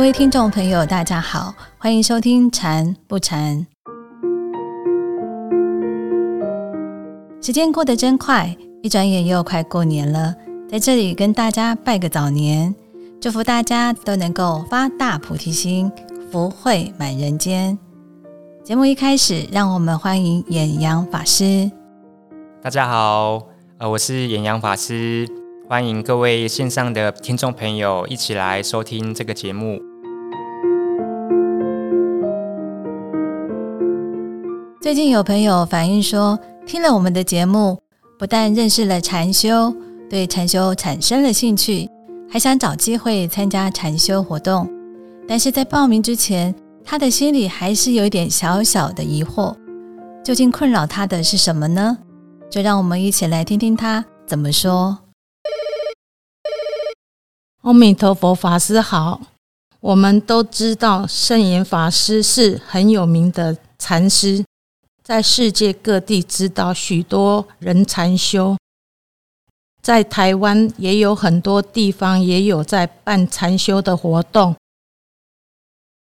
各位听众朋友，大家好，欢迎收听《禅不禅》。时间过得真快，一转眼又快过年了。在这里跟大家拜个早年，祝福大家都能够发大菩提心，福慧满人间。节目一开始，让我们欢迎演阳法师。大家好，呃，我是演阳法师。欢迎各位线上的听众朋友一起来收听这个节目。最近有朋友反映说，听了我们的节目，不但认识了禅修，对禅修产生了兴趣，还想找机会参加禅修活动。但是在报名之前，他的心里还是有一点小小的疑惑。究竟困扰他的是什么呢？就让我们一起来听听他怎么说。阿弥陀佛，法师好。我们都知道圣严法师是很有名的禅师，在世界各地指导许多人禅修。在台湾也有很多地方也有在办禅修的活动。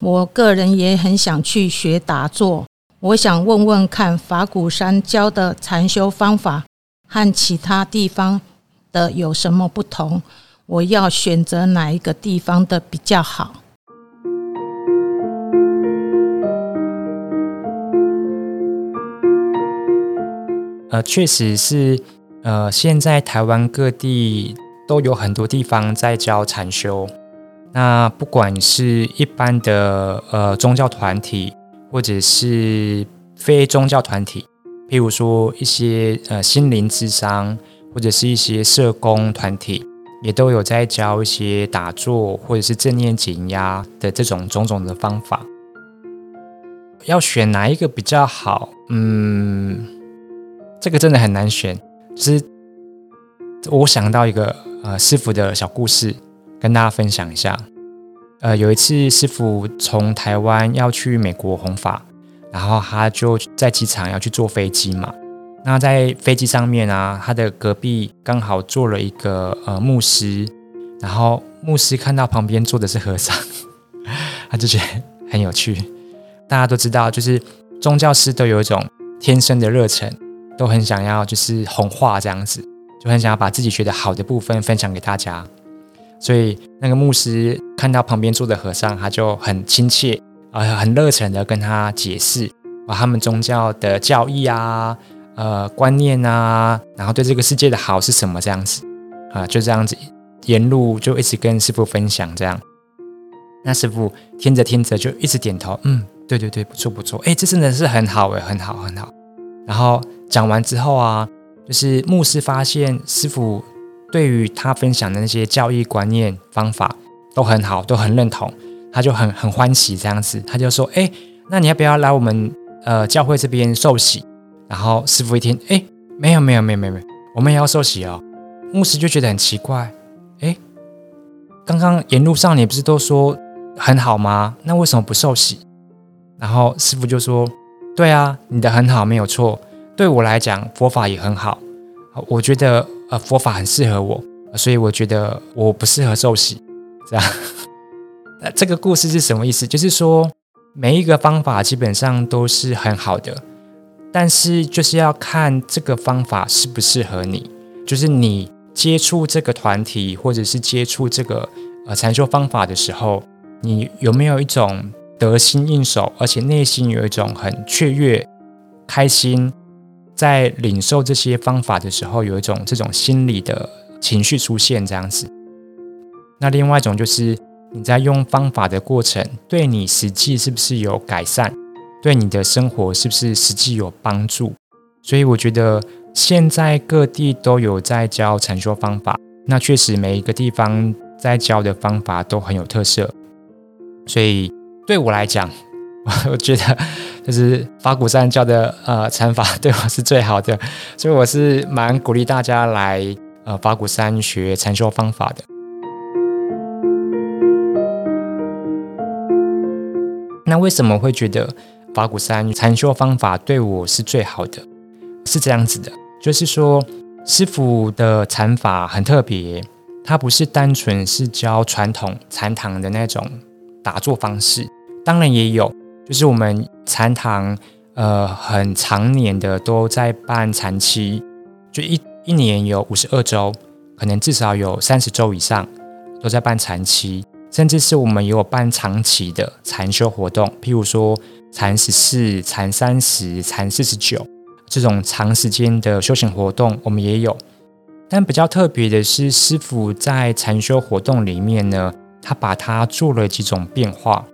我个人也很想去学打坐。我想问问看，法鼓山教的禅修方法和其他地方的有什么不同？我要选择哪一个地方的比较好？呃，确实是，呃，现在台湾各地都有很多地方在教禅修。那不管是一般的呃宗教团体，或者是非宗教团体，譬如说一些呃心灵智商，或者是一些社工团体。也都有在教一些打坐或者是正念减压的这种种种的方法。要选哪一个比较好？嗯，这个真的很难选。就是我想到一个呃师傅的小故事，跟大家分享一下。呃，有一次师傅从台湾要去美国弘法，然后他就在机场要去坐飞机嘛。那在飞机上面啊，他的隔壁刚好坐了一个呃牧师，然后牧师看到旁边坐的是和尚，他就觉得很有趣。大家都知道，就是宗教师都有一种天生的热忱，都很想要就是红化这样子，就很想要把自己觉得好的部分分享给大家。所以那个牧师看到旁边坐的和尚，他就很亲切啊，很热忱的跟他解释啊，他们宗教的教义啊。呃，观念啊，然后对这个世界的好是什么这样子啊？就这样子沿路就一直跟师傅分享这样。那师傅听着听着就一直点头，嗯，对对对，不错不错，哎，这真的是很好哎，很好很好。然后讲完之后啊，就是牧师发现师傅对于他分享的那些教义观念方法都很好，都很认同，他就很很欢喜这样子，他就说，哎，那你要不要来我们呃教会这边受洗？然后师傅一听，哎，没有没有没有没有，我们也要受洗哦。牧师就觉得很奇怪，哎，刚刚沿路上你不是都说很好吗？那为什么不受洗？然后师傅就说，对啊，你的很好没有错，对我来讲佛法也很好，我觉得呃佛法很适合我，所以我觉得我不适合受洗，这样。那这个故事是什么意思？就是说每一个方法基本上都是很好的。但是就是要看这个方法适不适合你，就是你接触这个团体或者是接触这个呃禅修方法的时候，你有没有一种得心应手，而且内心有一种很雀跃、开心，在领受这些方法的时候，有一种这种心理的情绪出现这样子。那另外一种就是你在用方法的过程，对你实际是不是有改善？对你的生活是不是实际有帮助？所以我觉得现在各地都有在教禅修方法，那确实每一个地方在教的方法都很有特色。所以对我来讲，我觉得就是法鼓山教的呃禅法对我是最好的，所以我是蛮鼓励大家来呃法鼓山学禅修方法的。那为什么会觉得？法鼓山禅修方法对我是最好的，是这样子的，就是说师傅的禅法很特别，他不是单纯是教传统禅堂的那种打坐方式，当然也有，就是我们禅堂呃很常年的都在办禅期，就一一年有五十二周，可能至少有三十周以上都在办禅期，甚至是我们也有办长期的禅修活动，譬如说禅十四、禅三十、禅四十九这种长时间的修行活动，我们也有。但比较特别的是，师傅在禅修活动里面呢，他把它做了几种变化。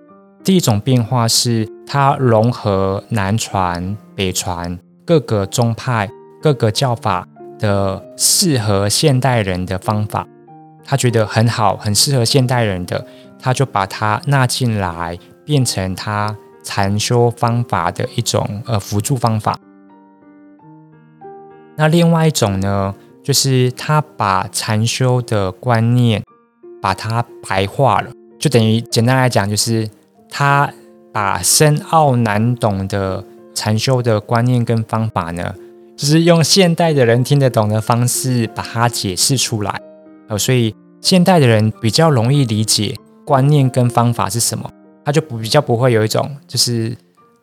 第一种变化是，他融合南传、北传各个宗派、各个教法的适合现代人的方法，他觉得很好，很适合现代人的，他就把它纳进来，变成他禅修方法的一种呃辅助方法。那另外一种呢？就是他把禅修的观念把它白化了，就等于简单来讲，就是他把深奥难懂的禅修的观念跟方法呢，就是用现代的人听得懂的方式把它解释出来。呃，所以现代的人比较容易理解观念跟方法是什么，他就不比较不会有一种就是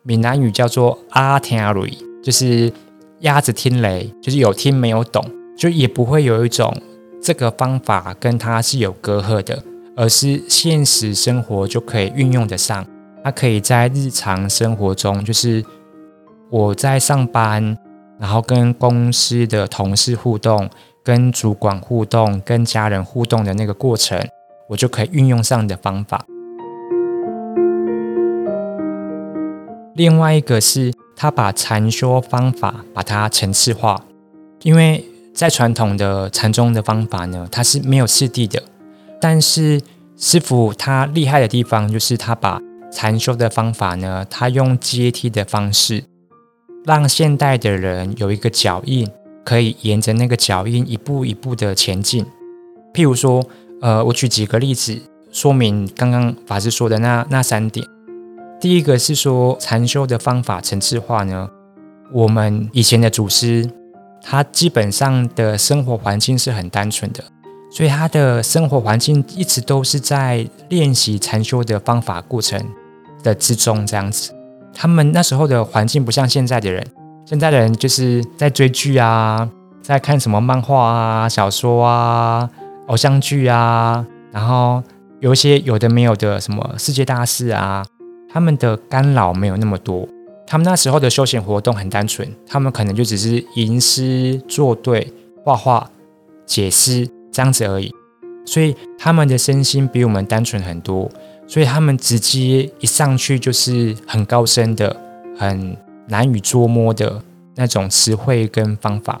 闽南语叫做阿听雷，就是鸭子听雷，就是有听没有懂。就也不会有一种这个方法跟它是有隔阂的，而是现实生活就可以运用得上。它可以在日常生活中，就是我在上班，然后跟公司的同事互动、跟主管互动、跟家人互动的那个过程，我就可以运用上的方法。另外一个是，他把禅修方法把它层次化，因为。在传统的禅宗的方法呢，它是没有次第的。但是师傅他厉害的地方，就是他把禅修的方法呢，他用阶梯的方式，让现代的人有一个脚印，可以沿着那个脚印一步一步的前进。譬如说，呃，我举几个例子说明刚刚法师说的那那三点。第一个是说禅修的方法层次化呢，我们以前的祖师。他基本上的生活环境是很单纯的，所以他的生活环境一直都是在练习禅修的方法过程的之中这样子。他们那时候的环境不像现在的人，现在的人就是在追剧啊，在看什么漫画啊、小说啊、偶像剧啊，然后有一些有的没有的什么世界大事啊，他们的干扰没有那么多。他们那时候的休闲活动很单纯，他们可能就只是吟诗作对、画画、解诗这样子而已。所以他们的身心比我们单纯很多，所以他们直接一上去就是很高深的、很难以捉摸的那种词汇跟方法。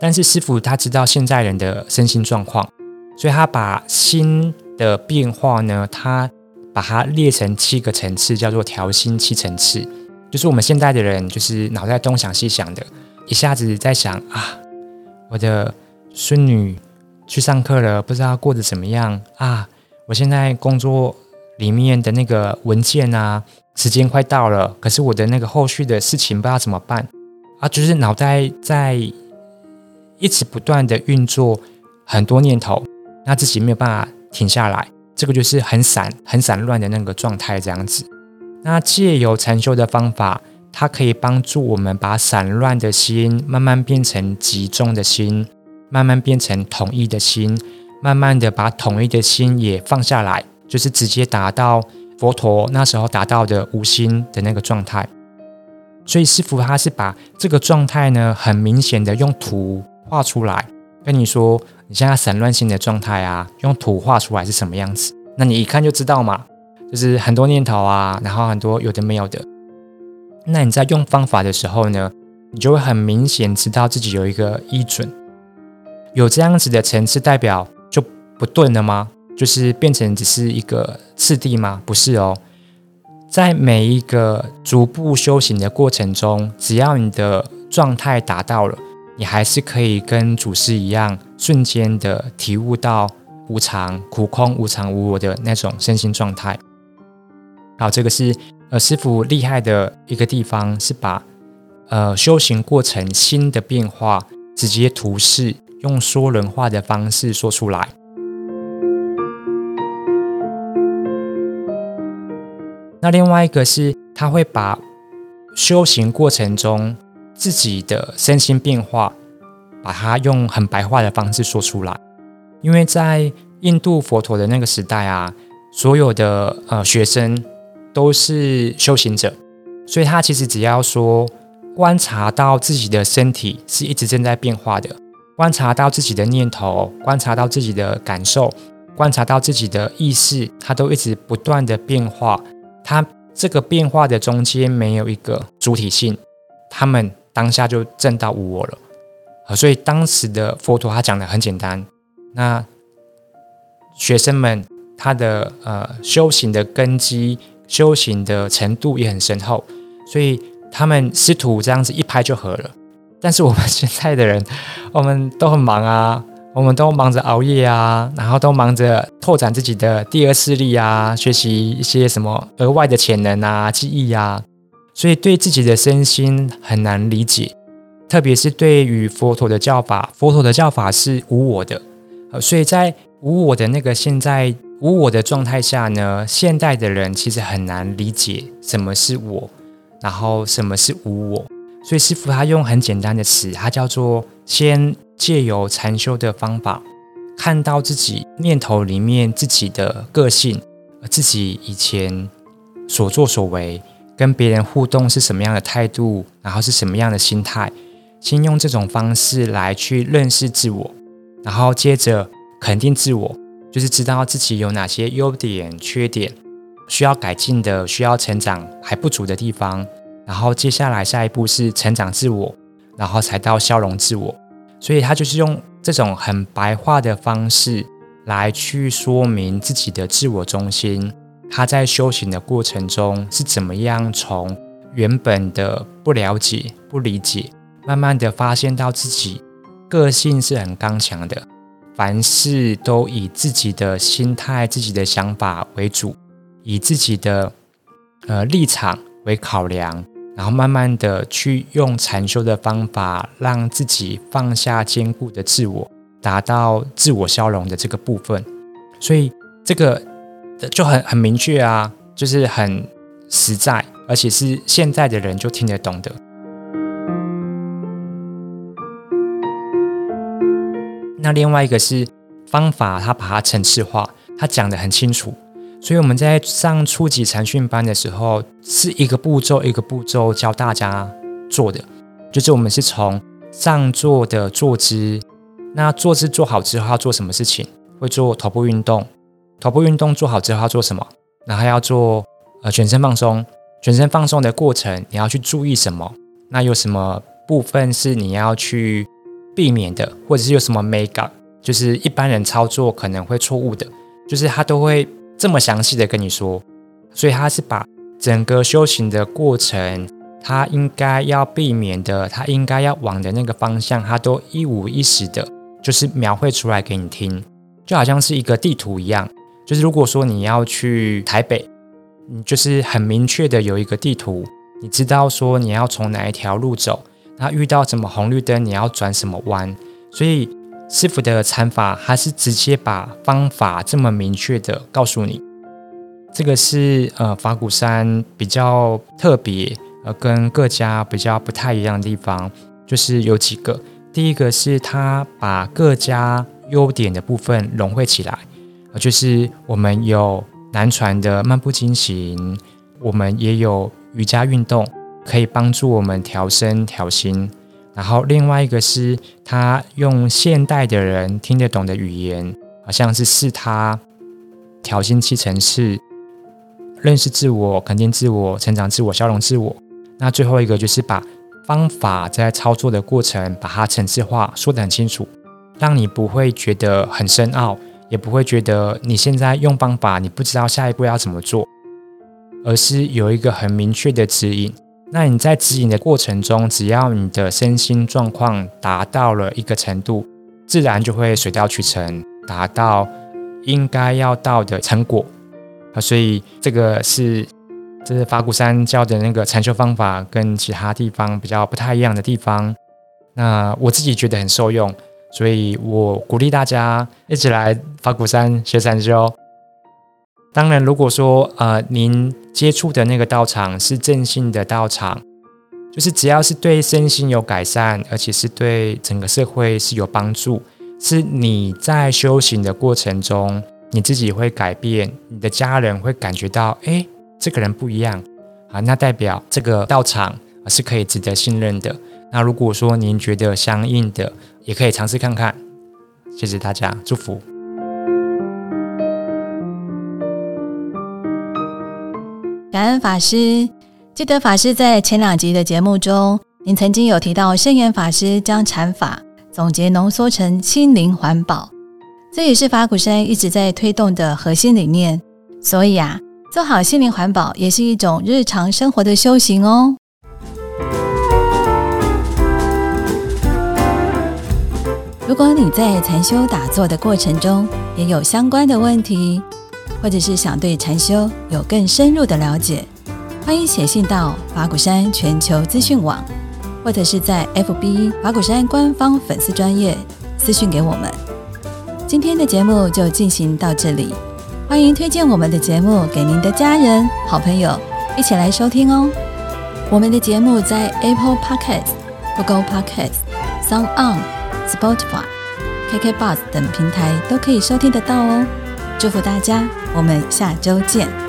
但是师傅他知道现在人的身心状况，所以他把心的变化呢，他。把它列成七个层次，叫做调心七层次。就是我们现代的人，就是脑袋东想西想的，一下子在想啊，我的孙女去上课了，不知道过得怎么样啊。我现在工作里面的那个文件啊，时间快到了，可是我的那个后续的事情不知道怎么办啊。就是脑袋在一直不断的运作很多念头，那自己没有办法停下来。这个就是很散、很散乱的那个状态，这样子。那借由禅修的方法，它可以帮助我们把散乱的心慢慢变成集中的心，慢慢变成统一的心，慢慢的把统一的心也放下来，就是直接达到佛陀那时候达到的无心的那个状态。所以师傅他是把这个状态呢，很明显的用图画出来，跟你说。你现在散乱性的状态啊，用图画出来是什么样子？那你一看就知道嘛，就是很多念头啊，然后很多有的没有的。那你在用方法的时候呢，你就会很明显知道自己有一个依准，有这样子的层次，代表就不钝了吗？就是变成只是一个次第吗？不是哦，在每一个逐步修行的过程中，只要你的状态达到了。你还是可以跟祖师一样，瞬间的体悟到无常、苦空、无常、无我的那种身心状态。好，这个是呃师傅厉害的一个地方，是把呃修行过程心的变化直接图示，用说人话的方式说出来。那另外一个是，他会把修行过程中自己的身心变化，把它用很白话的方式说出来。因为在印度佛陀的那个时代啊，所有的呃学生都是修行者，所以他其实只要说观察到自己的身体是一直正在变化的，观察到自己的念头，观察到自己的感受，观察到自己的意识，它都一直不断的变化。它这个变化的中间没有一个主体性，他们当下就证到无我了！所以当时的佛陀他讲的很简单，那学生们他的呃修行的根基、修行的程度也很深厚，所以他们师徒这样子一拍就合了。但是我们现在的人，我们都很忙啊。我们都忙着熬夜啊，然后都忙着拓展自己的第二视力啊，学习一些什么额外的潜能啊、记忆啊，所以对自己的身心很难理解。特别是对于佛陀的教法，佛陀的教法是无我的，呃，所以在无我的那个现在无我的状态下呢，现代的人其实很难理解什么是我，然后什么是无我。所以师傅他用很简单的词，他叫做先。借由禅修的方法，看到自己念头里面自己的个性，自己以前所作所为，跟别人互动是什么样的态度，然后是什么样的心态，先用这种方式来去认识自我，然后接着肯定自我，就是知道自己有哪些优点、缺点，需要改进的、需要成长还不足的地方，然后接下来下一步是成长自我，然后才到消融自我。所以他就是用这种很白话的方式来去说明自己的自我中心，他在修行的过程中是怎么样从原本的不了解、不理解，慢慢的发现到自己个性是很刚强的，凡事都以自己的心态、自己的想法为主，以自己的呃立场为考量。然后慢慢的去用禅修的方法，让自己放下坚固的自我，达到自我消融的这个部分。所以这个就很很明确啊，就是很实在，而且是现在的人就听得懂的。那另外一个是方法，他把它层次化，他讲的很清楚。所以我们在上初级禅训班的时候，是一个步骤一个步骤教大家做的，就是我们是从上坐的坐姿，那坐姿做好之后要做什么事情？会做头部运动，头部运动做好之后要做什么？然后要做呃全身放松，全身放松的过程你要去注意什么？那有什么部分是你要去避免的，或者是有什么美感，就是一般人操作可能会错误的，就是他都会。这么详细的跟你说，所以他是把整个修行的过程，他应该要避免的，他应该要往的那个方向，他都一五一十的，就是描绘出来给你听，就好像是一个地图一样。就是如果说你要去台北，你就是很明确的有一个地图，你知道说你要从哪一条路走，那遇到什么红绿灯，你要转什么弯，所以。师傅的禅法，还是直接把方法这么明确的告诉你。这个是呃法鼓山比较特别，呃跟各家比较不太一样的地方，就是有几个。第一个是他把各家优点的部分融汇起来，呃就是我们有南传的漫步经行，我们也有瑜伽运动，可以帮助我们调身调心。然后另外一个是，他用现代的人听得懂的语言，好像是是他调心七层次，认识自我、肯定自我、成长自我、消融自我。那最后一个就是把方法在操作的过程，把它层次化，说得很清楚，让你不会觉得很深奥，也不会觉得你现在用方法你不知道下一步要怎么做，而是有一个很明确的指引。那你在指引的过程中，只要你的身心状况达到了一个程度，自然就会水到渠成，达到应该要到的成果啊。所以这个是这是法鼓山教的那个禅修方法，跟其他地方比较不太一样的地方。那我自己觉得很受用，所以我鼓励大家一起来法鼓山学禅修。当然，如果说呃您接触的那个道场是正信的道场，就是只要是对身心有改善，而且是对整个社会是有帮助，是你在修行的过程中你自己会改变，你的家人会感觉到，哎，这个人不一样啊，那代表这个道场是可以值得信任的。那如果说您觉得相应的，也可以尝试看看。谢谢大家，祝福。感恩法师，记得法师在前两集的节目中，您曾经有提到圣严法师将禅法总结浓缩成心灵环保，这也是法鼓山一直在推动的核心理念。所以啊，做好心灵环保也是一种日常生活的修行哦。如果你在禅修打坐的过程中也有相关的问题，或者是想对禅修有更深入的了解，欢迎写信到法鼓山全球资讯网，或者是在 FB 法鼓山官方粉丝专业私讯给我们。今天的节目就进行到这里，欢迎推荐我们的节目给您的家人、好朋友一起来收听哦。我们的节目在 Apple Podcast、Google Podcast、Sound On。Spotify、KK Bus 等平台都可以收听得到哦。祝福大家，我们下周见。